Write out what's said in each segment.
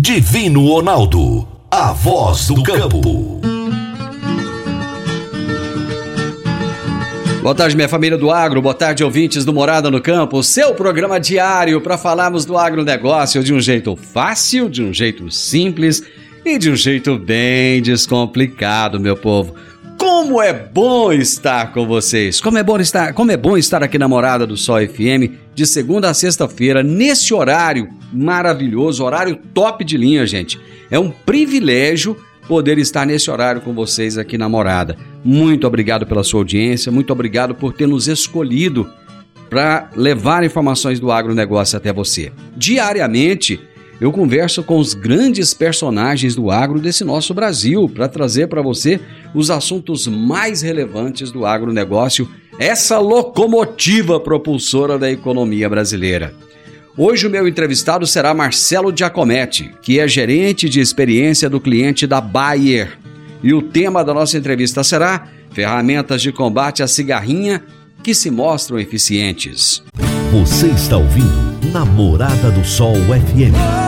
Divino Ronaldo. A voz do campo. Boa tarde, minha família do agro. Boa tarde, ouvintes do Morada no Campo. Seu programa diário para falarmos do agronegócio de um jeito fácil, de um jeito simples e de um jeito bem descomplicado, meu povo. Como é bom estar com vocês! Como é bom estar, como é bom estar aqui na Morada do Sol FM de segunda a sexta-feira, nesse horário maravilhoso, horário top de linha, gente. É um privilégio poder estar nesse horário com vocês aqui na Morada. Muito obrigado pela sua audiência, muito obrigado por ter nos escolhido para levar informações do agronegócio até você. Diariamente, eu converso com os grandes personagens do agro desse nosso Brasil para trazer para você os assuntos mais relevantes do agronegócio, essa locomotiva propulsora da economia brasileira. Hoje o meu entrevistado será Marcelo Giacometti, que é gerente de experiência do cliente da Bayer. E o tema da nossa entrevista será ferramentas de combate à cigarrinha que se mostram eficientes. Você está ouvindo Namorada do Sol FM.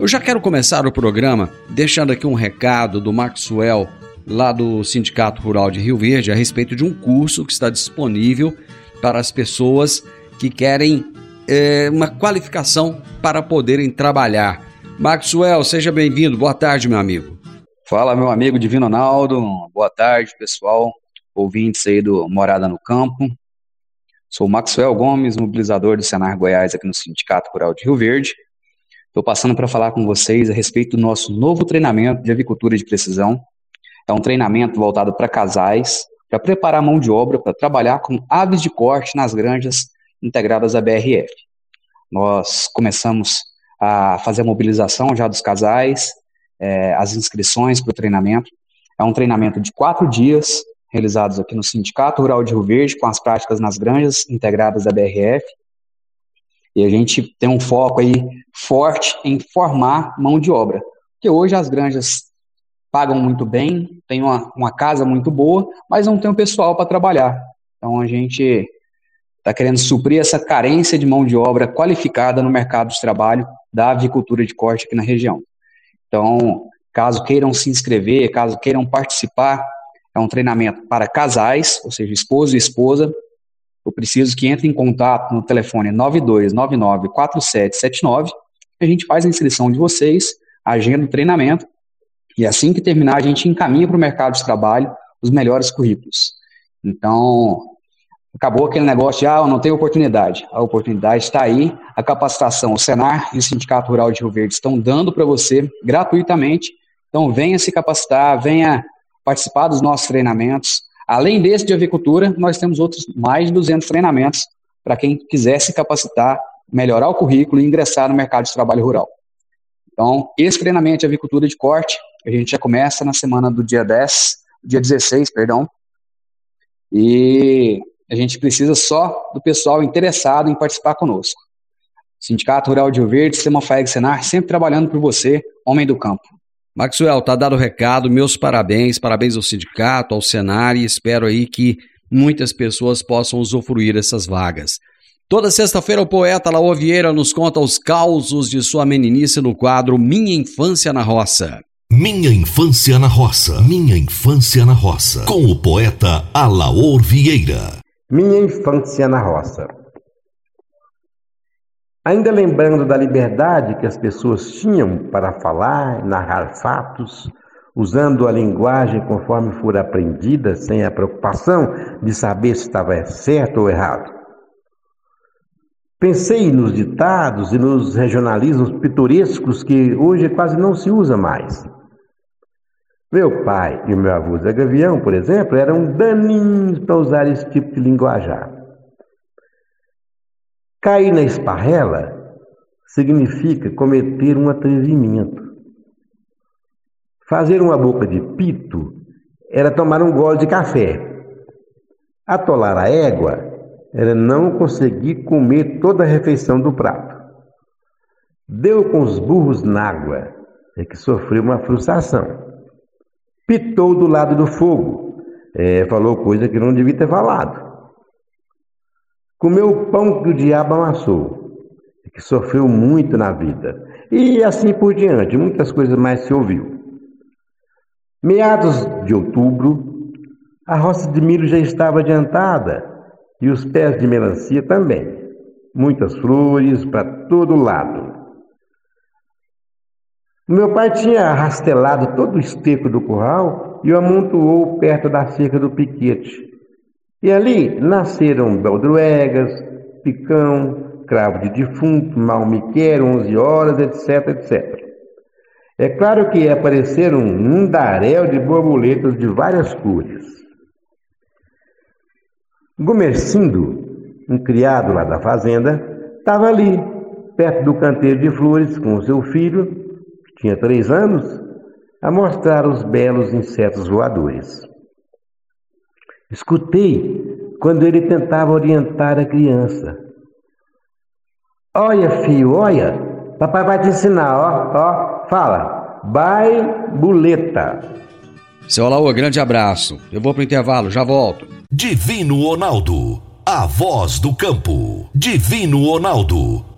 Eu já quero começar o programa deixando aqui um recado do Maxwell, lá do Sindicato Rural de Rio Verde, a respeito de um curso que está disponível para as pessoas que querem é, uma qualificação para poderem trabalhar. Maxwell, seja bem-vindo. Boa tarde, meu amigo. Fala, meu amigo Divino Ronaldo. Boa tarde, pessoal, ouvintes aí do Morada no Campo. Sou Maxwell Gomes, mobilizador do Senar Goiás aqui no Sindicato Rural de Rio Verde. Estou passando para falar com vocês a respeito do nosso novo treinamento de avicultura de precisão. É um treinamento voltado para casais, para preparar a mão de obra para trabalhar com aves de corte nas granjas integradas à BRF. Nós começamos a fazer a mobilização já dos casais, é, as inscrições para o treinamento. É um treinamento de quatro dias, realizados aqui no Sindicato Rural de Rio Verde, com as práticas nas granjas integradas da BRF. E a gente tem um foco aí forte em formar mão de obra. Porque hoje as granjas pagam muito bem, tem uma, uma casa muito boa, mas não tem o pessoal para trabalhar. Então a gente está querendo suprir essa carência de mão de obra qualificada no mercado de trabalho da avicultura de corte aqui na região. Então, caso queiram se inscrever, caso queiram participar, é um treinamento para casais, ou seja, esposo e esposa, eu preciso que entre em contato no telefone 92994779. A gente faz a inscrição de vocês, agenda o treinamento e assim que terminar a gente encaminha para o mercado de trabalho os melhores currículos. Então, acabou aquele negócio de, ah, eu não tenho oportunidade. A oportunidade está aí, a capacitação, o Senar e o Sindicato Rural de Rio Verde estão dando para você gratuitamente. Então, venha se capacitar, venha participar dos nossos treinamentos, Além desse de avicultura, nós temos outros mais de 200 treinamentos para quem quiser se capacitar, melhorar o currículo e ingressar no mercado de trabalho rural. Então, esse treinamento de avicultura de corte, a gente já começa na semana do dia 10, dia 16, perdão, e a gente precisa só do pessoal interessado em participar conosco. Sindicato Rural de Rio Verde, Sistema FAEG Senar, sempre trabalhando por você, homem do campo. Maxwell, tá dado o recado, meus parabéns, parabéns ao sindicato, ao Senar e espero aí que muitas pessoas possam usufruir dessas vagas. Toda sexta-feira o poeta Laô Vieira nos conta os causos de sua meninice no quadro Minha Infância na Roça. Minha infância na roça. Minha infância na roça. Com o poeta Alaor Vieira. Minha infância na roça. Ainda lembrando da liberdade que as pessoas tinham para falar, narrar fatos, usando a linguagem conforme for aprendida, sem a preocupação de saber se estava certo ou errado. Pensei nos ditados e nos regionalismos pitorescos que hoje quase não se usa mais. Meu pai e meu avô Zé Gavião, por exemplo, eram daninhos para usar esse tipo de linguajar. Cair na esparrela significa cometer um atrevimento. Fazer uma boca de pito era tomar um gole de café. Atolar a égua era não conseguir comer toda a refeição do prato. Deu com os burros na água, é que sofreu uma frustração pitou do lado do fogo. É, falou coisa que não devia ter falado. Comeu o pão que o diabo amassou, que sofreu muito na vida. E assim por diante, muitas coisas mais se ouviu. Meados de outubro, a roça de milho já estava adiantada e os pés de melancia também. Muitas flores para todo lado. Meu pai tinha rastelado todo o esterco do curral e o amontoou perto da cerca do piquete. E ali nasceram beldroegas, picão, cravo de defunto, malmiquer, onze horas, etc, etc. É claro que apareceram um mundaréu de borboletas de várias cores. Gomercindo, um criado lá da fazenda, estava ali, perto do canteiro de flores, com seu filho, tinha três anos, a mostrar os belos insetos voadores. Escutei quando ele tentava orientar a criança. Olha, filho, olha, papai vai te ensinar, ó, ó, fala, baibuleta. Seu Alaô, grande abraço. Eu vou pro intervalo, já volto. Divino Ronaldo, a voz do campo. Divino Ronaldo,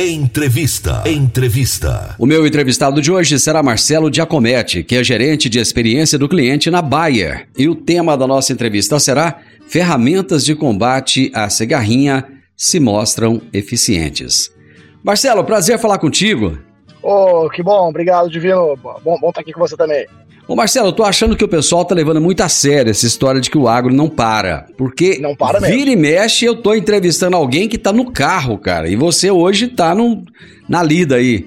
Entrevista. Entrevista. O meu entrevistado de hoje será Marcelo Giacometti, que é gerente de experiência do cliente na Bayer. E o tema da nossa entrevista será Ferramentas de combate à cigarrinha se mostram eficientes. Marcelo, prazer falar contigo. Oh, que bom, obrigado, Divino. Bom, bom estar aqui com você também. Ô Marcelo, eu tô achando que o pessoal tá levando muito a sério essa história de que o agro não para. Porque não para mesmo. vira e mexe, eu tô entrevistando alguém que tá no carro, cara. E você hoje tá na lida aí.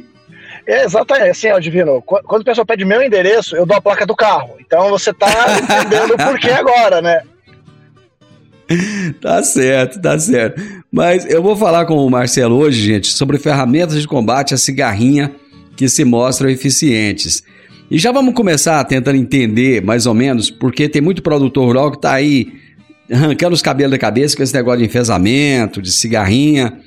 É, exatamente, assim, Divino, quando o pessoal pede meu endereço, eu dou a placa do carro. Então você tá entendendo por que agora, né? Tá certo, tá certo. Mas eu vou falar com o Marcelo hoje, gente, sobre ferramentas de combate à cigarrinha que se mostram eficientes. E já vamos começar tentando entender mais ou menos, porque tem muito produtor rural que está aí arrancando os cabelos da cabeça com esse negócio de enfesamento, de cigarrinha.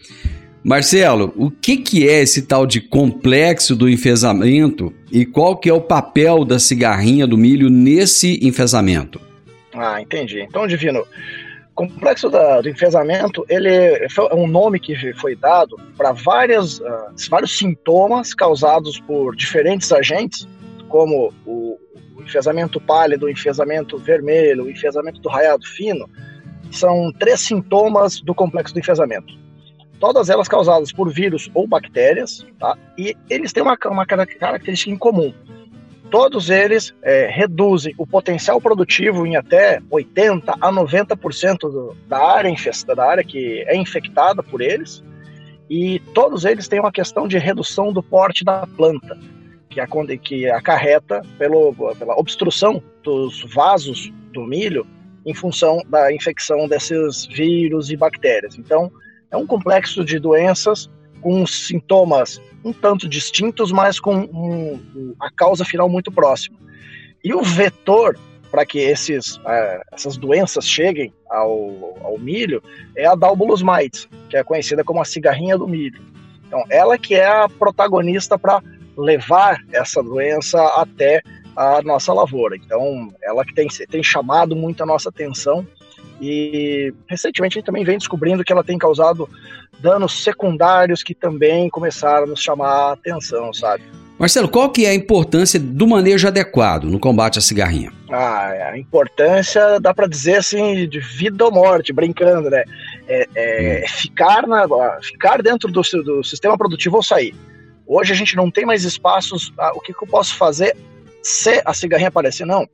Marcelo, o que, que é esse tal de complexo do enfesamento e qual que é o papel da cigarrinha do milho nesse enfesamento? Ah, entendi. Então, Divino, complexo da, do enfesamento ele é um nome que foi dado para uh, vários sintomas causados por diferentes agentes como o, o enfesamento pálido, o enfesamento vermelho, o enfesamento do raiado fino, são três sintomas do complexo do enfesamento. Todas elas causadas por vírus ou bactérias, tá? e eles têm uma, uma característica em comum. Todos eles é, reduzem o potencial produtivo em até 80 a 90% do, da área infestada, da área que é infectada por eles, e todos eles têm uma questão de redução do porte da planta, que, a, que acarreta pelo, pela obstrução dos vasos do milho em função da infecção desses vírus e bactérias. Então, é um complexo de doenças com sintomas um tanto distintos, mas com um, a causa final muito próxima. E o vetor para que esses, uh, essas doenças cheguem ao, ao, milho é a Dalbolus mites, que é conhecida como a cigarrinha do milho. Então, ela que é a protagonista para levar essa doença até a nossa lavoura. Então, ela que tem, tem chamado muito a nossa atenção e recentemente a gente também vem descobrindo que ela tem causado danos secundários que também começaram a nos chamar a atenção, sabe? Marcelo, qual que é a importância do manejo adequado no combate à cigarrinha? Ah, a importância dá para dizer assim de vida ou morte, brincando, né? É, é, é ficar, na, ficar dentro do, do sistema produtivo ou sair. Hoje a gente não tem mais espaços. Ah, o que, que eu posso fazer se a cigarrinha aparecer? Não.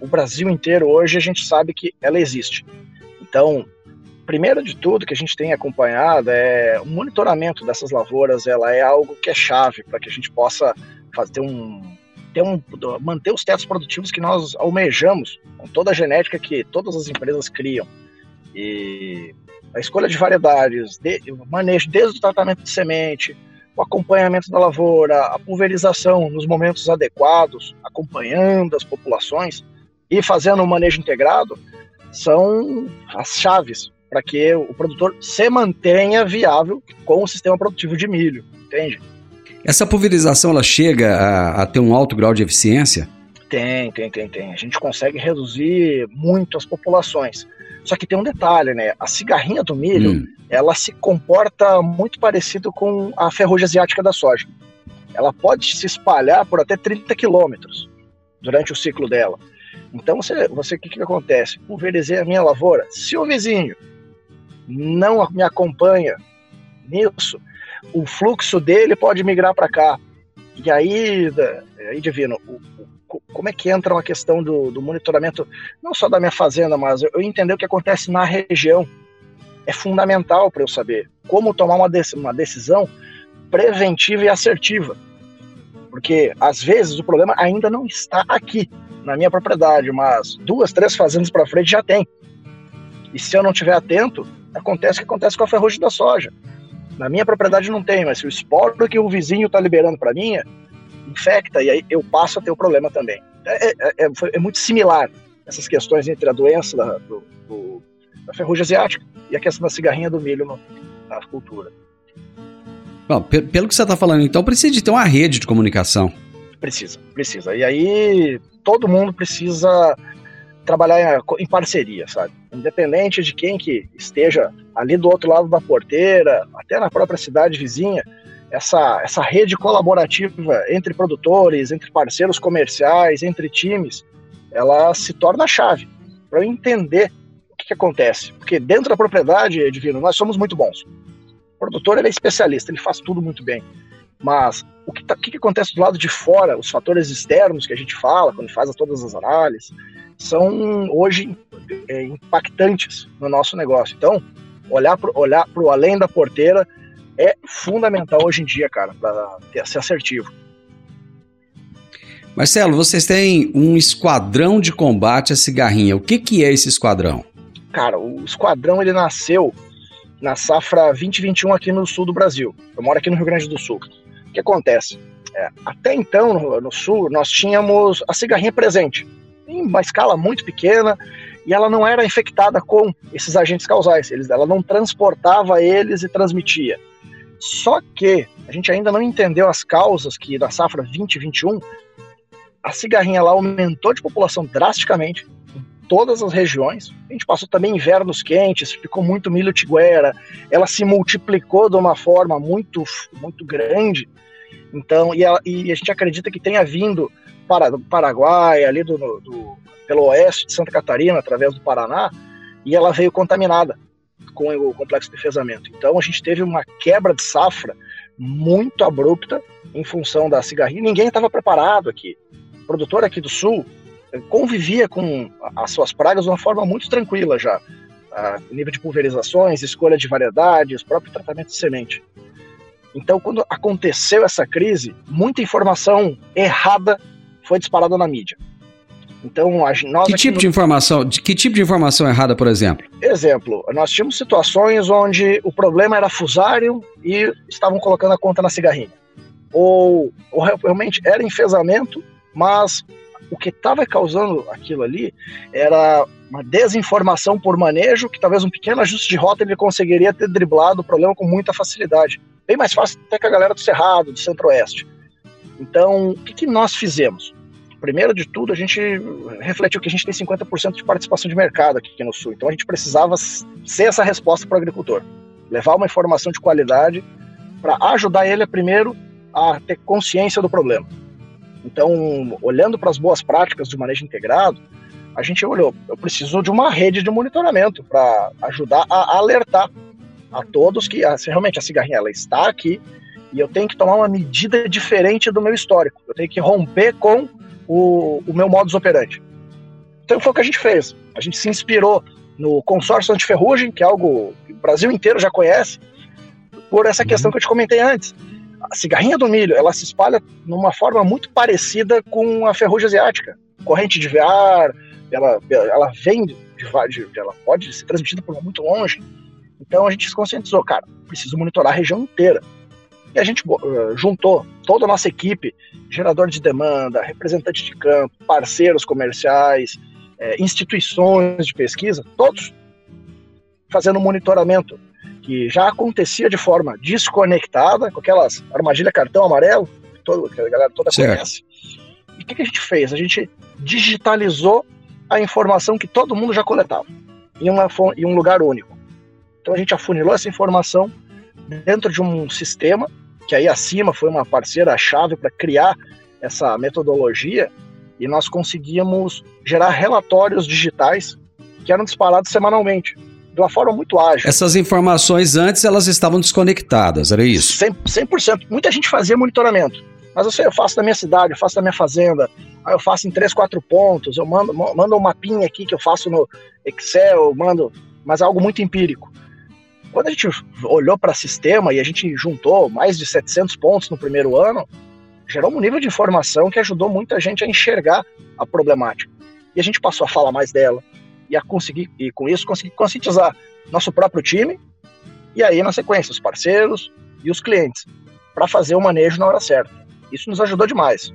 O Brasil inteiro hoje a gente sabe que ela existe. Então, primeiro de tudo que a gente tem acompanhado é o monitoramento dessas lavouras. Ela é algo que é chave para que a gente possa fazer um, ter um, manter os tetos produtivos que nós almejamos com toda a genética que todas as empresas criam. E a escolha de variedades, de, o manejo desde o tratamento de semente, o acompanhamento da lavoura, a pulverização nos momentos adequados, acompanhando as populações e fazendo um manejo integrado, são as chaves para que o produtor se mantenha viável com o sistema produtivo de milho, entende? Essa pulverização ela chega a, a ter um alto grau de eficiência? Tem, tem, tem, tem. A gente consegue reduzir muito as populações. Só que tem um detalhe, né? A cigarrinha do milho, hum. ela se comporta muito parecido com a ferrugem asiática da soja. Ela pode se espalhar por até 30 quilômetros durante o ciclo dela. Então, você, você o que, que acontece? Pulverizei a minha lavoura. Se o vizinho não me acompanha nisso, o fluxo dele pode migrar para cá. E aí, aí divino, o, o, como é que entra uma questão do, do, monitoramento, não só da minha fazenda, mas eu, entender o que acontece na região. É fundamental para eu saber como tomar uma, uma decisão preventiva e assertiva. Porque às vezes o problema ainda não está aqui, na minha propriedade, mas duas, três fazendas para frente já tem. E se eu não estiver atento, acontece o que acontece com a ferrugem da soja. Na minha propriedade não tem, mas se o esporo que o vizinho está liberando para mim infecta e aí eu passo a ter o problema também. É, é, é, é muito similar essas questões entre a doença da, do, do, da ferrugem asiática e a questão da cigarrinha do milho no, na cultura. Bom, pelo que você está falando, então precisa de ter uma rede de comunicação. Precisa, precisa. E aí todo mundo precisa trabalhar em parceria, sabe? Independente de quem que esteja ali do outro lado da porteira, até na própria cidade vizinha, essa, essa rede colaborativa entre produtores, entre parceiros comerciais, entre times, ela se torna a chave para eu entender o que, que, acontece. Porque dentro da propriedade, Divino, nós somos muito bons. O produtor ele é especialista, ele faz tudo muito bem. Mas o que, tá, que, que acontece do lado de fora, os fatores externos que a gente fala quando faz todas as análises, são hoje é, impactantes no nosso negócio. Então, olhar para olhar o além da porteira é fundamental hoje em dia, cara, para ser assertivo. Marcelo, vocês têm um esquadrão de combate à cigarrinha. O que, que é esse esquadrão? Cara, o esquadrão ele nasceu na safra 2021 aqui no sul do Brasil. Eu moro aqui no Rio Grande do Sul. O que acontece? É, até então, no, no sul, nós tínhamos a cigarrinha presente em uma escala muito pequena, e ela não era infectada com esses agentes causais, eles, ela não transportava eles e transmitia. Só que a gente ainda não entendeu as causas que da safra 2021 a cigarrinha lá aumentou de população drasticamente em todas as regiões. A gente passou também invernos quentes, ficou muito milho tiguera, ela se multiplicou de uma forma muito muito grande. Então, e a, e a gente acredita que tenha vindo para, do Paraguai, ali do, do, pelo oeste de Santa Catarina, através do Paraná, e ela veio contaminada com o complexo de enfesamento. Então a gente teve uma quebra de safra muito abrupta em função da cigarrinha. Ninguém estava preparado aqui. O produtor aqui do sul eh, convivia com as suas pragas de uma forma muito tranquila já. A nível de pulverizações, escolha de variedades, próprio tratamento de semente. Então, quando aconteceu essa crise, muita informação errada foi disparada na mídia. Então, nós que tipo no... de informação? De que tipo de informação errada, por exemplo? Exemplo, nós tínhamos situações onde o problema era fusário e estavam colocando a conta na cigarrinha. Ou, ou realmente era enfesamento, mas o que estava causando aquilo ali era uma desinformação por manejo, que talvez um pequeno ajuste de rota ele conseguiria ter driblado o problema com muita facilidade. Bem mais fácil até que a galera do Cerrado, do Centro-Oeste. Então, o que, que nós fizemos? Primeiro de tudo, a gente refletiu que a gente tem 50% de participação de mercado aqui no Sul. Então, a gente precisava ser essa resposta para o agricultor. Levar uma informação de qualidade para ajudar ele, primeiro, a ter consciência do problema. Então, olhando para as boas práticas do manejo integrado, a gente olhou, eu preciso de uma rede de monitoramento para ajudar a alertar a todos que a, realmente a cigarrinha ela está aqui e eu tenho que tomar uma medida diferente do meu histórico. Eu tenho que romper com o, o meu modus operandi. Então foi o que a gente fez. A gente se inspirou no consórcio antiferrugem, que é algo que o Brasil inteiro já conhece, por essa questão que eu te comentei antes a cigarrinha do milho, ela se espalha numa forma muito parecida com a ferrugem asiática. Corrente de vear, ela, ela vem, de, de, ela pode ser transmitida por muito longe. Então a gente se conscientizou, cara, preciso monitorar a região inteira. E a gente uh, juntou toda a nossa equipe, gerador de demanda, representante de campo, parceiros comerciais, eh, instituições de pesquisa, todos fazendo monitoramento que já acontecia de forma desconectada, com aquelas armadilha cartão amarelo, todo, que a galera toda certo. conhece. E o que, que a gente fez? A gente digitalizou a informação que todo mundo já coletava em, uma, em um lugar único. Então a gente afunilou essa informação dentro de um sistema, que aí acima foi uma parceira-chave para criar essa metodologia, e nós conseguíamos gerar relatórios digitais que eram disparados semanalmente de uma forma muito ágil. Essas informações antes elas estavam desconectadas, era isso? 100%. 100%. Muita gente fazia monitoramento. Mas eu sei, eu faço da minha cidade, eu faço da minha fazenda, eu faço em três, quatro pontos, eu mando, mando um mapinha aqui que eu faço no Excel, eu mando, mas é algo muito empírico. Quando a gente olhou para o sistema e a gente juntou mais de 700 pontos no primeiro ano, gerou um nível de informação que ajudou muita gente a enxergar a problemática. E a gente passou a falar mais dela, e a conseguir e com isso conseguir conscientizar nosso próprio time e aí na sequência os parceiros e os clientes para fazer o manejo na hora certa. Isso nos ajudou demais.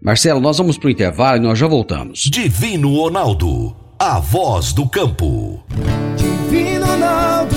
Marcelo, nós vamos para o intervalo e nós já voltamos. Divino Ronaldo, a voz do campo. Divino Ronaldo,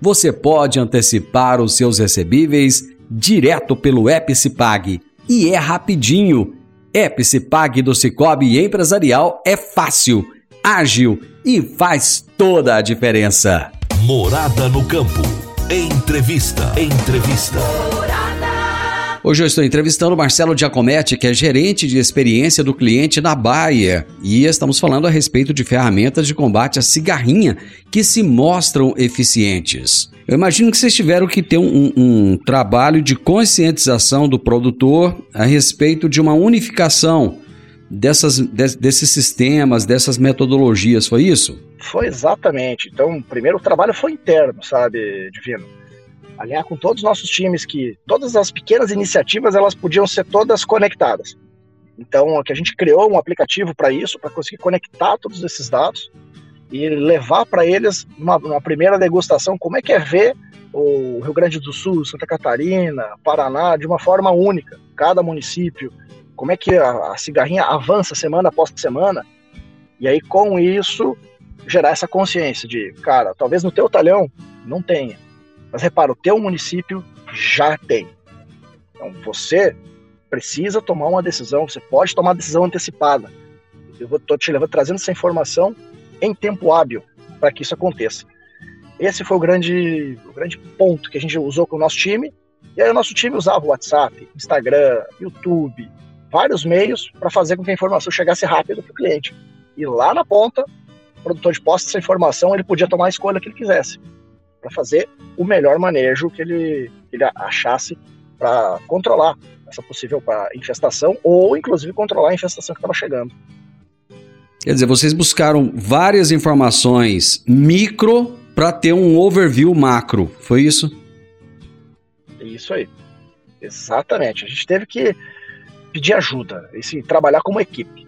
você pode antecipar os seus recebíveis direto pelo app Cipag. E é rapidinho Epicipag do Cicobi Empresarial é fácil, ágil e faz toda a diferença. Morada no campo. Entrevista. Entrevista. Hoje eu estou entrevistando Marcelo Giacometti, que é gerente de experiência do cliente na Bayer, e estamos falando a respeito de ferramentas de combate à cigarrinha que se mostram eficientes. Eu imagino que vocês tiveram que ter um, um trabalho de conscientização do produtor a respeito de uma unificação dessas, de, desses sistemas, dessas metodologias, foi isso? Foi exatamente. Então, primeiro o trabalho foi interno, sabe, Divino? Alinhar com todos os nossos times que todas as pequenas iniciativas elas podiam ser todas conectadas. Então, que a gente criou um aplicativo para isso, para conseguir conectar todos esses dados e levar para eles uma, uma, primeira degustação como é que é ver o Rio Grande do Sul, Santa Catarina, Paraná de uma forma única, cada município. Como é que a, a cigarrinha avança semana após semana, e aí com isso gerar essa consciência de, cara, talvez no teu talhão não tenha, mas repara, o teu município já tem. Então você precisa tomar uma decisão, você pode tomar decisão antecipada. Eu estou te levando, trazendo essa informação em tempo hábil para que isso aconteça. Esse foi o grande, o grande ponto que a gente usou com o nosso time. E aí o nosso time usava o WhatsApp, Instagram, YouTube, vários meios para fazer com que a informação chegasse rápido para o cliente. E lá na ponta, o produtor de posse essa informação, ele podia tomar a escolha que ele quisesse para fazer o melhor manejo que ele, que ele achasse para controlar essa possível infestação ou inclusive controlar a infestação que estava chegando. Quer dizer, vocês buscaram várias informações micro para ter um overview macro, foi isso? Isso aí. Exatamente. A gente teve que pedir ajuda, esse, trabalhar como equipe.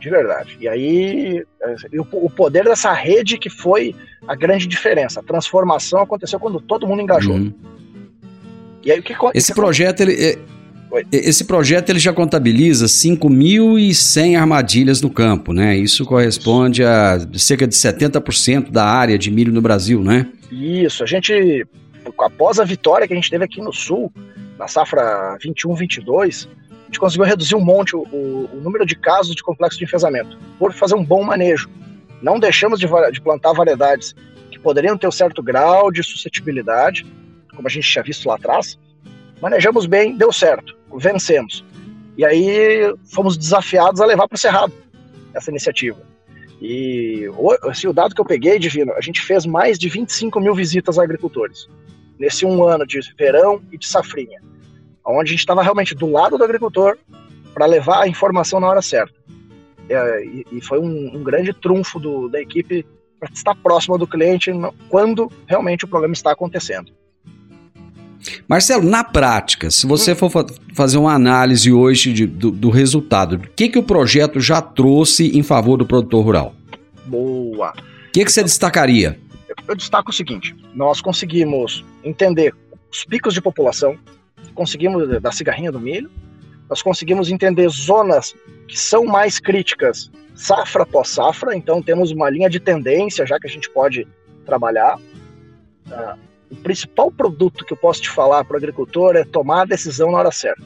De verdade. E aí, é, o poder dessa rede que foi a grande diferença. A transformação aconteceu quando todo mundo engajou. Uhum. E aí, o que, esse que projeto, ele, é, esse projeto ele já contabiliza 5.100 armadilhas no campo, né? Isso corresponde a cerca de 70% da área de milho no Brasil, né? Isso, a gente, após a vitória que a gente teve aqui no Sul, na safra 21-22, a gente conseguiu reduzir um monte o, o, número de casos de complexo de enfesamento, por fazer um bom manejo. Não deixamos de, de plantar variedades que poderiam ter um certo grau de suscetibilidade, como a gente tinha visto lá atrás. Manejamos bem, deu certo, vencemos. E aí fomos desafiados a levar para o Cerrado essa iniciativa. E assim, o dado que eu peguei, Divino, a gente fez mais de 25 mil visitas a agricultores nesse um ano de verão e de safrinha onde a gente estava realmente do lado do agricultor para levar a informação na hora certa. É, e, e, foi um, um grande trunfo do, da equipe para estar próximo do cliente quando realmente o problema está acontecendo. Marcelo, na prática, se você hum. for fa fazer uma análise hoje de, do, do, resultado, o que, que o projeto já trouxe em favor do produtor rural? Boa. O que, que você destacaria? Eu, eu destaco o seguinte: nós conseguimos entender os picos de população, conseguimos, da cigarrinha do milho, nós conseguimos entender zonas que são mais críticas safra após safra, então temos uma linha de tendência já que a gente pode trabalhar. Uh, o principal produto que eu posso te falar para o agricultor é tomar a decisão na hora certa.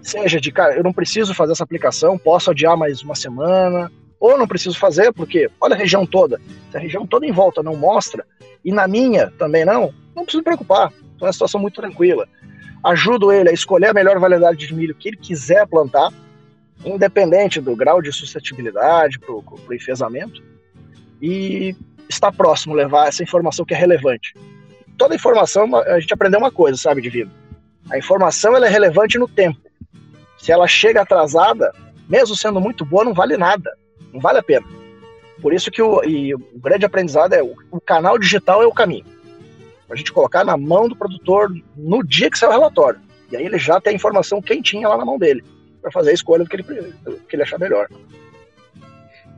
Seja de, cara, eu não preciso fazer essa aplicação, posso adiar mais uma semana, ou não preciso fazer, porque olha a região toda, se a região toda em volta não mostra, e na minha também não, não preciso me preocupar, então é uma situação muito tranquila ajudo ele a escolher a melhor variedade de milho que ele quiser plantar, independente do grau de suscetibilidade para o enfesamento, e está próximo levar essa informação que é relevante. Toda informação, a gente aprendeu uma coisa, sabe, Divino? A informação ela é relevante no tempo. Se ela chega atrasada, mesmo sendo muito boa, não vale nada. Não vale a pena. Por isso que o, o grande aprendizado é o, o canal digital é o caminho a gente colocar na mão do produtor no dia que sai o relatório. E aí ele já tem a informação quentinha lá na mão dele, para fazer a escolha do que ele, do que ele achar melhor.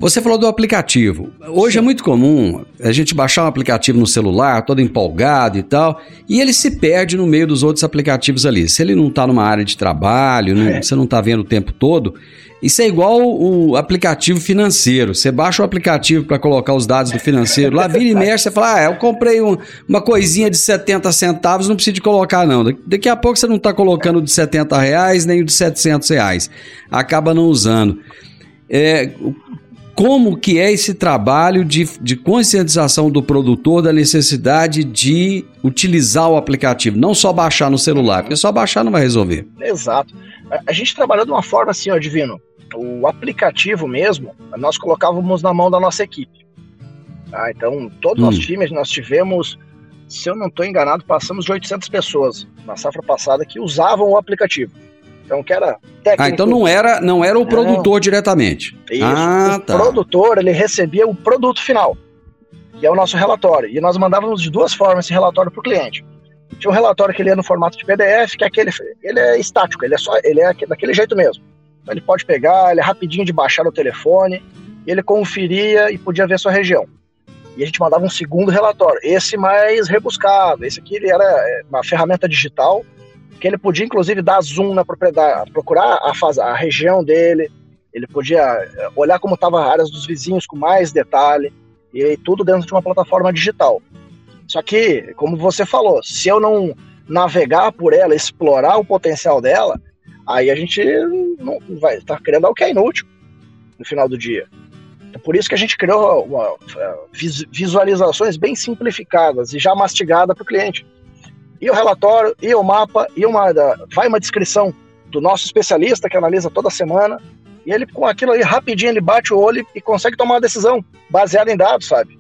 Você falou do aplicativo. Hoje Sim. é muito comum a gente baixar um aplicativo no celular, todo empolgado e tal, e ele se perde no meio dos outros aplicativos ali. Se ele não está numa área de trabalho, não, é. você não está vendo o tempo todo, isso é igual o aplicativo financeiro. Você baixa o aplicativo para colocar os dados do financeiro, lá vira e mexe, você fala, ah, eu comprei um, uma coisinha de 70 centavos, não precisa de colocar não. Daqui a pouco você não está colocando de 70 reais, nem o de 700 reais. Acaba não usando. É, como que é esse trabalho de, de conscientização do produtor da necessidade de utilizar o aplicativo, não só baixar no celular, porque só baixar não vai resolver. Exato. A gente trabalhou de uma forma assim, ó, Divino, o aplicativo mesmo, nós colocávamos na mão da nossa equipe. Tá? Então, todo o hum. nosso time, nós tivemos, se eu não estou enganado, passamos de 800 pessoas na safra passada que usavam o aplicativo. Então, que era técnico. Ah, então não era, não era o não. produtor diretamente. Isso. Ah, o tá. produtor, ele recebia o produto final, que é o nosso relatório. E nós mandávamos de duas formas esse relatório para o cliente. Tinha um relatório que ele é no formato de PDF, que é aquele, ele é estático, ele é só, ele é daquele jeito mesmo. Então ele pode pegar, ele é rapidinho de baixar no telefone, ele conferia e podia ver sua região. E a gente mandava um segundo relatório, esse mais rebuscado, esse aqui ele era é, uma ferramenta digital que ele podia inclusive dar zoom na propriedade, procurar a, fase, a região dele, ele podia eh, olhar como estavam as áreas dos vizinhos com mais detalhe, e tudo dentro de uma plataforma digital. Só que, como você falou, se eu não navegar por ela, explorar o potencial dela, aí a gente não vai tá querendo algo que é inútil no final do dia. Então, por isso que a gente criou uma, visualizações bem simplificadas e já mastigada para o cliente. E o relatório, e o mapa, e uma vai uma descrição do nosso especialista que analisa toda semana. E ele, com aquilo ali, rapidinho, ele bate o olho e consegue tomar uma decisão baseada em dados, sabe?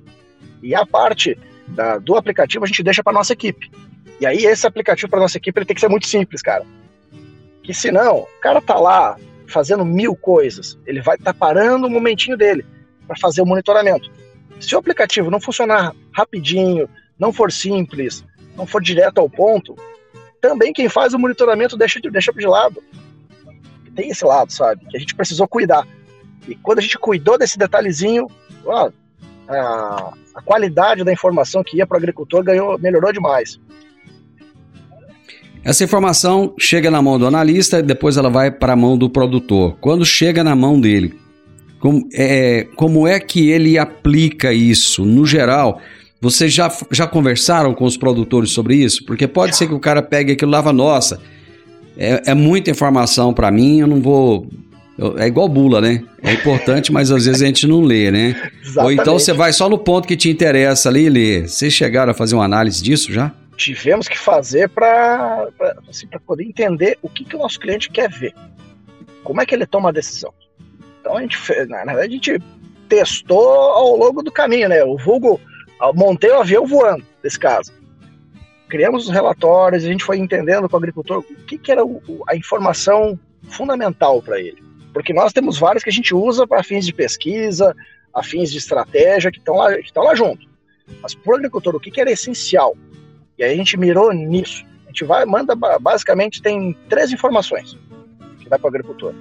E a parte da, do aplicativo a gente deixa para nossa equipe. E aí, esse aplicativo para nossa equipe ele tem que ser muito simples, cara. Que senão, o cara tá lá fazendo mil coisas, ele vai estar tá parando o momentinho dele para fazer o monitoramento. Se o aplicativo não funcionar rapidinho, não for simples, não for direto ao ponto, também quem faz o monitoramento deixa de, deixa de lado. Tem esse lado, sabe? Que a gente precisou cuidar. E quando a gente cuidou desse detalhezinho, ó, a, a qualidade da informação que ia para o agricultor ganhou, melhorou demais. Essa informação chega na mão do analista e depois ela vai para a mão do produtor. Quando chega na mão dele, como é, como é que ele aplica isso? No geral, vocês já, já conversaram com os produtores sobre isso? Porque pode ser que o cara pegue aquilo lava nossa. É, é muita informação para mim, eu não vou. é igual bula, né? É importante, mas às vezes a gente não lê, né? Exatamente. Ou então você vai só no ponto que te interessa ali e lê. Vocês chegaram a fazer uma análise disso já? Tivemos que fazer para assim, poder entender o que, que o nosso cliente quer ver. Como é que ele toma a decisão. Então a gente fez, na verdade, a gente testou ao longo do caminho, né? O vulgo montei o avião voando, nesse caso. Criamos os relatórios, a gente foi entendendo com o agricultor o que, que era o, a informação fundamental para ele. Porque nós temos vários que a gente usa para fins de pesquisa, a fins de estratégia, que estão lá, que lá junto. Mas para o agricultor, o que, que era essencial? E aí a gente mirou nisso. A gente vai, manda, basicamente, tem três informações que vai para o agricultor.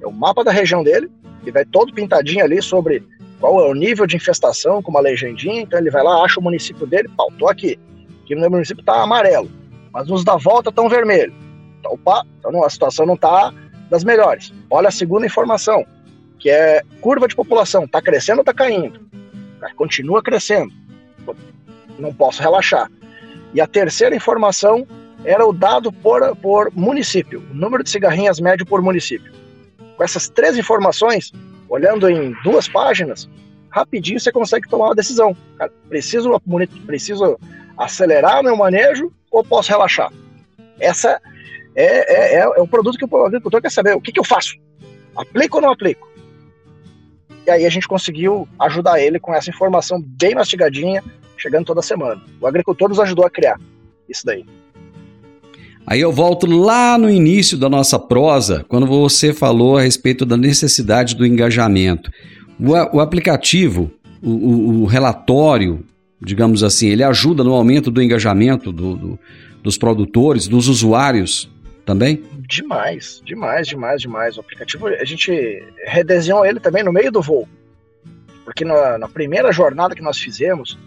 É o mapa da região dele, que vai todo pintadinho ali sobre qual é o nível de infestação, com uma legendinha, então ele vai lá, acha o município dele, pau, tô aqui. Aqui no meu município tá amarelo, mas nos da volta estão vermelho. Então, opa, então a situação não tá das melhores. Olha a segunda informação, que é curva de população, tá crescendo ou tá caindo? Continua crescendo. Não posso relaxar. E a terceira informação era o dado por, por município, o número de cigarrinhas médio por município. Com essas três informações, olhando em duas páginas, rapidinho você consegue tomar uma decisão. Cara, preciso, preciso acelerar meu manejo ou posso relaxar? Essa é, é, é, é o produto que o agricultor quer saber. O que, que eu faço? Aplico ou não aplico? E aí a gente conseguiu ajudar ele com essa informação bem mastigadinha, chegando toda semana. O agricultor nos ajudou a criar isso daí. Aí eu volto lá no início da nossa prosa, quando você falou a respeito da necessidade do engajamento. O, o aplicativo, o, o, o, relatório, digamos assim, ele ajuda no aumento do engajamento do, do, dos produtores, dos usuários também? Demais, demais, demais, demais. O aplicativo, a gente redesenhou ele também no meio do voo. Porque na, na primeira jornada que nós fizemos,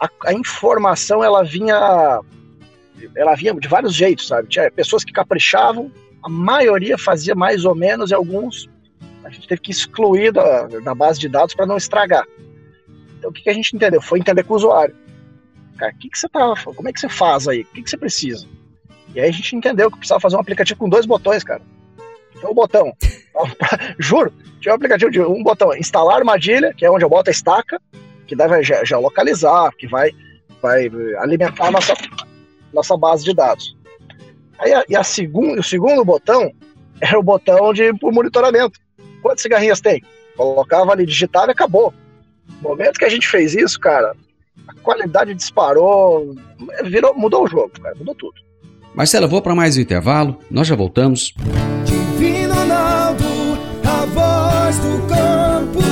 a, a informação ela vinha ela vinha de vários jeitos, sabe? Tinha pessoas que caprichavam, a maioria fazia mais ou menos e alguns a gente teve que excluir da, da base de dados para não estragar. Então o que, que, a gente entendeu? Foi entender com o usuário. Cara, o que, que você tá. Como é que você faz aí? O que, que você precisa? E aí a gente entendeu que precisava fazer um aplicativo com dois botões, cara. Tinha um botão. Juro, tinha um aplicativo de um botão, instalar armadilha, que é onde eu boto a estaca, que deve geolocalizar, que vai, vai alimentar a nossa, nossa base de dados. Aí a, e a segundo, o segundo botão era o botão de monitoramento. Quantas cigarrinhas tem? Colocava ali, digitava e acabou. No momento que a gente fez isso, cara, a qualidade disparou, virou, mudou o jogo, cara, mudou tudo. Marcela, vou para mais um intervalo, nós já voltamos. Divino Ronaldo, a voz do campo.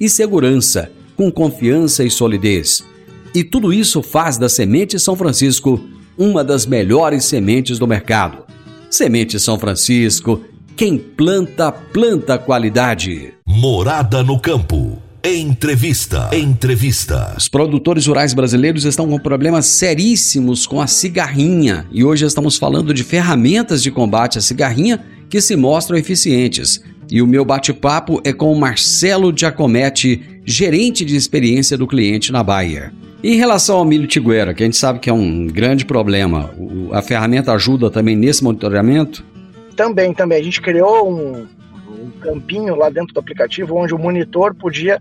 e segurança, com confiança e solidez. E tudo isso faz da Semente São Francisco uma das melhores sementes do mercado. Semente São Francisco, quem planta, planta qualidade. Morada no campo. Entrevista. Entrevista. Os produtores rurais brasileiros estão com problemas seríssimos com a cigarrinha e hoje estamos falando de ferramentas de combate à cigarrinha que se mostram eficientes. E o meu bate-papo é com o Marcelo Giacometti, gerente de experiência do cliente na Bayer. Em relação ao milho tiguera, que a gente sabe que é um grande problema, a ferramenta ajuda também nesse monitoramento? Também, também. A gente criou um, um campinho lá dentro do aplicativo onde o monitor podia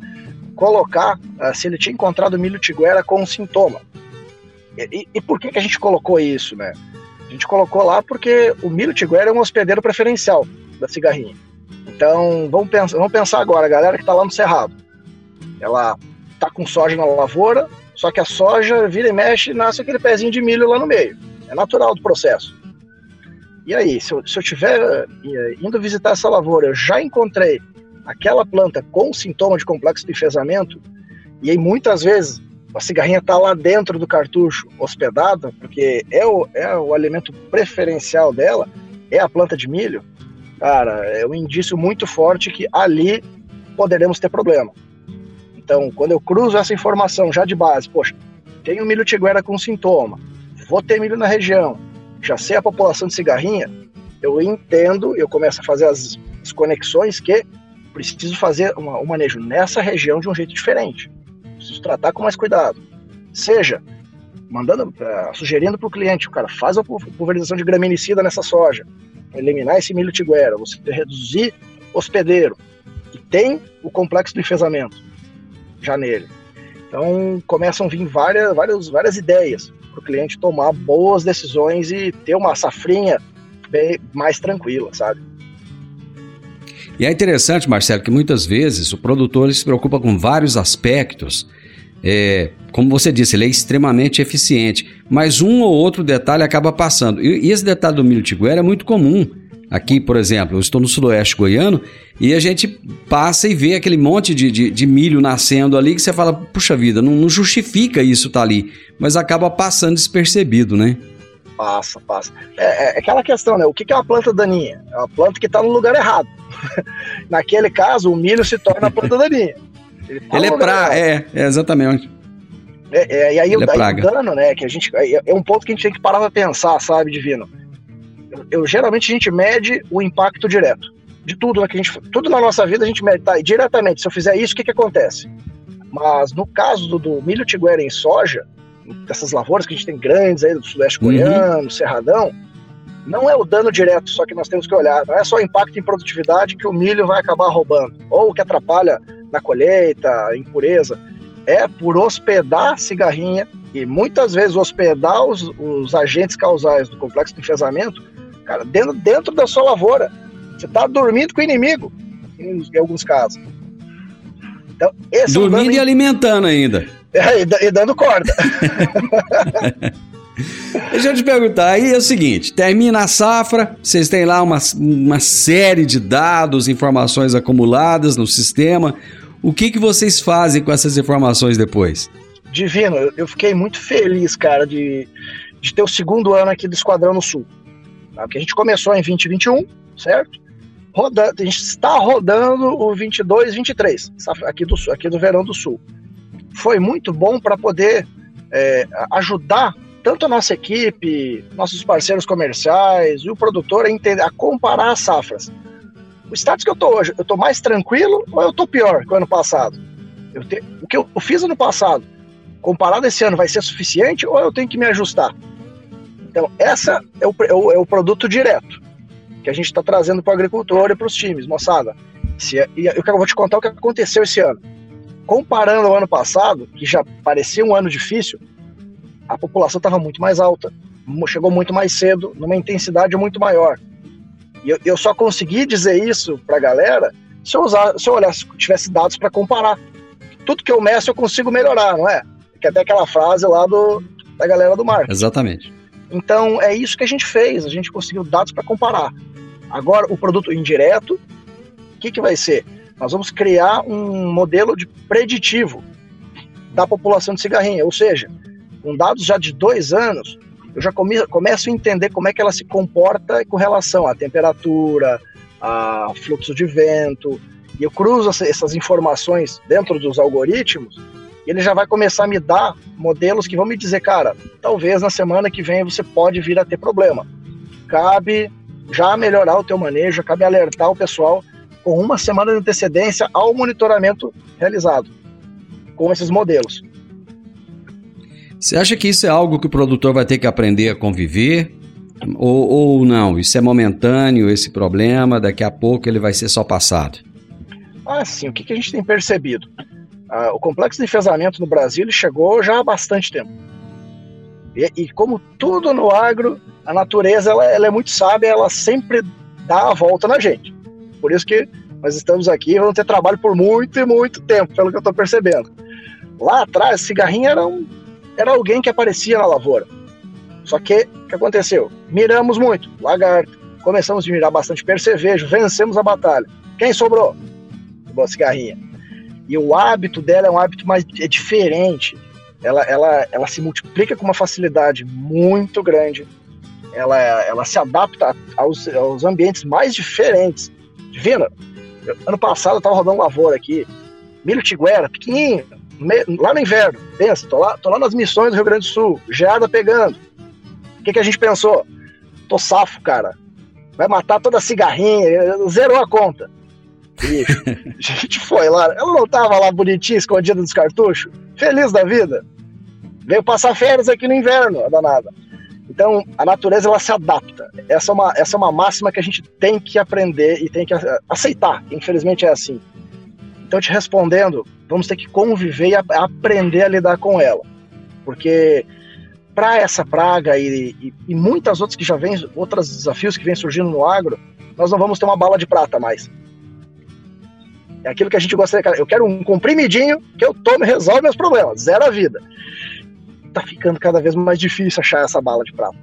colocar uh, se ele tinha encontrado milho tiguera com um sintoma. E, e, por que, que a gente colocou isso, né? A gente colocou lá porque o milho tiguera é um hospedeiro preferencial da cigarrinha. Então, vamos pensar, vamos pensar agora, a galera que está lá no Cerrado. Ela tá com soja na lavoura, só que a soja vira e mexe e nasce aquele pezinho de milho lá no meio. É natural do processo. E aí, se eu, se eu tiver eh, indo visitar essa lavoura, eu já encontrei aquela planta com sintoma de complexo de enfesamento, e aí muitas vezes a cigarrinha está lá dentro do cartucho hospedada, porque é o, é o alimento preferencial dela, é a planta de milho, cara, é um indício muito forte que ali poderemos ter problema. Então, quando eu cruzo essa informação já de base, poxa, tenho milho tiguera com sintoma, vou ter milho na região, já sei a população de cigarrinha, eu entendo, eu começo a fazer as, as conexões que preciso fazer o um, manejo nessa região de um jeito diferente. Preciso tratar com mais cuidado. Seja mandando, uh, sugerindo para o cliente, o cara faz a pulverização de graminicida nessa soja, eliminar esse milho tiguera, você reduzir hospedeiro, que tem o complexo do enfesamento já nele. Então começam a vir várias, várias, várias ideias para o cliente tomar boas decisões e ter uma safrinha bem mais tranquila, sabe? E é interessante, Marcelo, que muitas vezes o produtor se preocupa com vários aspectos. É, como você disse, ele é extremamente eficiente, mas um ou outro detalhe acaba passando. E, e esse detalhe do milho tiguera é muito comum. Aqui, por exemplo, eu estou no sudoeste goiano e a gente passa e vê aquele monte de, de, de milho nascendo ali que você fala, puxa vida, não, não justifica isso estar tá ali, mas acaba passando despercebido, né? Passa, passa. É, é, aquela questão, né? O que é uma planta daninha? É uma planta que está no lugar errado. Naquele caso, o milho se torna a planta daninha. Ele, Ele é pra. É, é, exatamente. É, é, e aí, Ele é aí o dano, né? Que a gente, é, é um ponto que a gente tem que parar pra pensar, sabe, Divino? Eu, eu, geralmente a gente mede o impacto direto. De tudo né, que a gente. Tudo na nossa vida a gente mede, tá? Diretamente, se eu fizer isso, o que, que acontece? Mas no caso do, do milho tiguera em soja, dessas lavouras que a gente tem grandes aí do sudeste uhum. goiano, cerradão, não é o dano direto só que nós temos que olhar, não é só o impacto em produtividade que o milho vai acabar roubando, ou que atrapalha na colheita, impureza, é por hospedar cigarrinha e muitas vezes hospedar os, os agentes causais do complexo de enfesamento, cara, dentro, dentro da sua lavoura. Você está dormindo com o inimigo, em, em alguns casos. Então, Dormindo é um e alimentando ainda. É, e dando corda. Deixa eu te perguntar, aí é o seguinte, termina a safra, vocês têm lá uma, uma série de dados, informações acumuladas no sistema, o que, que vocês fazem com essas informações depois? Divino, eu fiquei muito feliz, cara, de, de ter o segundo ano aqui do Esquadrão no Sul. Tá? Porque a gente começou em 2021, certo? Roda, a gente está rodando o 22, 23, aqui do, aqui do Verão do Sul foi muito bom para poder é, ajudar tanto a nossa equipe, nossos parceiros comerciais e o produtor a, entender, a comparar as safras. O status que eu estou hoje, eu estou mais tranquilo ou eu estou pior que o ano passado? Te, o que eu fiz ano passado, comparado esse ano, vai ser suficiente ou eu tenho que me ajustar? Então, essa é o, é o, é o produto direto que a gente está trazendo para o agricultor e para os times, moçada. Se, e eu, eu vou te contar o que aconteceu esse ano comparando ao ano passado, que já parecia um ano difícil, a população estava muito mais alta, chegou muito mais cedo, numa intensidade muito maior. E eu, eu só consegui dizer isso para a galera se eu, usar, se eu olhasse, tivesse dados para comparar. Tudo que eu meço eu consigo melhorar, não é? Que até aquela frase lá do da galera do marketing. Exatamente. Então é isso que a gente fez, a gente conseguiu dados para comparar. Agora, o produto indireto, o que, que vai ser? Nós vamos criar um modelo de preditivo da população de cigarrinha, ou seja, com dados já de dois anos, eu já come, começo a entender como é que ela se comporta com relação à temperatura, a fluxo de vento, e eu cruzo essas informações dentro dos algoritmos, e ele já vai começar a me dar modelos que vão me dizer, cara, talvez na semana que vem você pode vir a ter problema. Cabe já melhorar o teu manejo, cabe alertar o pessoal com uma semana de antecedência ao monitoramento realizado com esses modelos. Você acha que isso é algo que o produtor vai ter que aprender a conviver? Ou, ou não? Isso é momentâneo, esse problema, daqui a pouco ele vai ser só passado? Ah, sim. O que, que a gente tem percebido? Ah, o complexo de enfesamento no Brasil ele chegou já há bastante tempo. E, e como tudo no agro, a natureza ela, ela, é muito sábia, ela sempre dá a volta na gente. Por isso que nós estamos aqui e vamos ter trabalho por muito e muito tempo, pelo que eu estou percebendo. Lá atrás, cigarrinho era, um, era alguém que aparecia na lavoura. Só que o que aconteceu? Miramos muito, lagarto. Começamos a mirar bastante percevejo, vencemos a batalha. Quem sobrou? Boa cigarrinha. E o hábito dela é um hábito mais é diferente. Ela, ela, ela se multiplica com uma facilidade muito grande. Ela, ela se adapta aos, aos ambientes mais diferentes. Divina, ano passado eu tava rodando lavoura aqui, milho tiguera, pequenininho, lá no inverno. Pensa, tô lá, tô lá nas missões do Rio Grande do Sul, geada pegando. O que, que a gente pensou? Tô safo, cara. Vai matar toda a cigarrinha, zerou a conta. Bicho, a gente foi lá. Ela não tava lá bonitinha, escondida nos cartuchos? Feliz da vida. Veio passar férias aqui no inverno, a danada. Então, a natureza ela se adapta. Essa é, uma, essa é uma máxima que a gente tem que aprender e tem que aceitar. Infelizmente é assim. Então, te respondendo, vamos ter que conviver e aprender a lidar com ela. Porque para essa praga e, e, e, muitas outras que já vêm, outros desafios que vêm surgindo no agro, nós não vamos ter uma bala de prata mais. É aquilo que a gente gostaria. Eu quero um comprimidinho que eu tome e resolve meus problemas. Zero a vida tá ficando cada vez mais difícil achar essa bala de prata.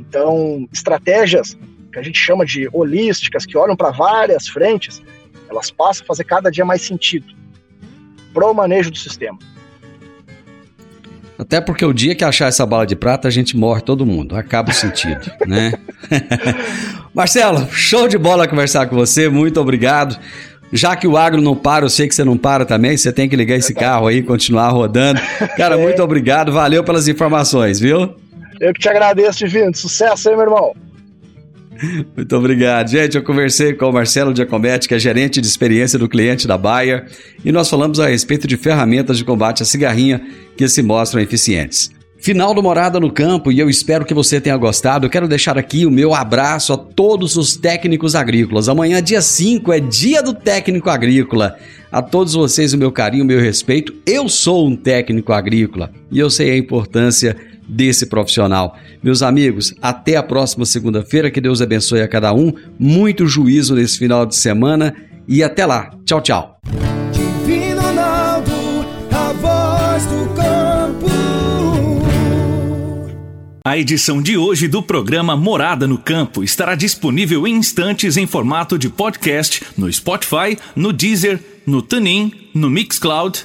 Então, estratégias que a gente chama de holísticas, que olham para várias frentes, elas passam a fazer cada dia mais sentido pro manejo do sistema. Até porque o dia que achar essa bala de prata, a gente morre todo mundo. Acaba o sentido, né? Marcelo, show de bola conversar com você. Muito obrigado. Já que o agro não para, eu sei que você não para também, você tem que ligar esse carro aí, continuar rodando. Cara, muito obrigado, valeu pelas informações, viu? Eu que te agradeço, Divino. Sucesso aí, meu irmão. Muito obrigado. Gente, eu conversei com o Marcelo Giacometti, que é gerente de experiência do cliente da Bayer, e nós falamos a respeito de ferramentas de combate à cigarrinha que se mostram eficientes. Final do Morada no Campo e eu espero que você tenha gostado. Eu quero deixar aqui o meu abraço a todos os técnicos agrícolas. Amanhã, dia 5, é dia do técnico agrícola. A todos vocês o meu carinho, o meu respeito. Eu sou um técnico agrícola e eu sei a importância desse profissional. Meus amigos, até a próxima segunda-feira. Que Deus abençoe a cada um. Muito juízo nesse final de semana e até lá. Tchau, tchau. A edição de hoje do programa Morada no Campo estará disponível em instantes em formato de podcast no Spotify, no Deezer, no TuneIn, no Mixcloud,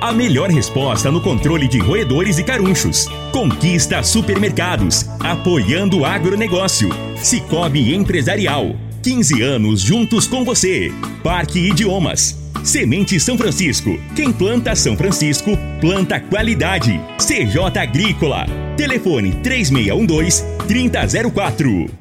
A melhor resposta no controle de roedores e carunchos. Conquista supermercados, apoiando o agronegócio. Cicobi Empresarial. 15 anos juntos com você. Parque Idiomas. Semente São Francisco. Quem planta São Francisco, planta qualidade. CJ Agrícola. Telefone 3612 3004.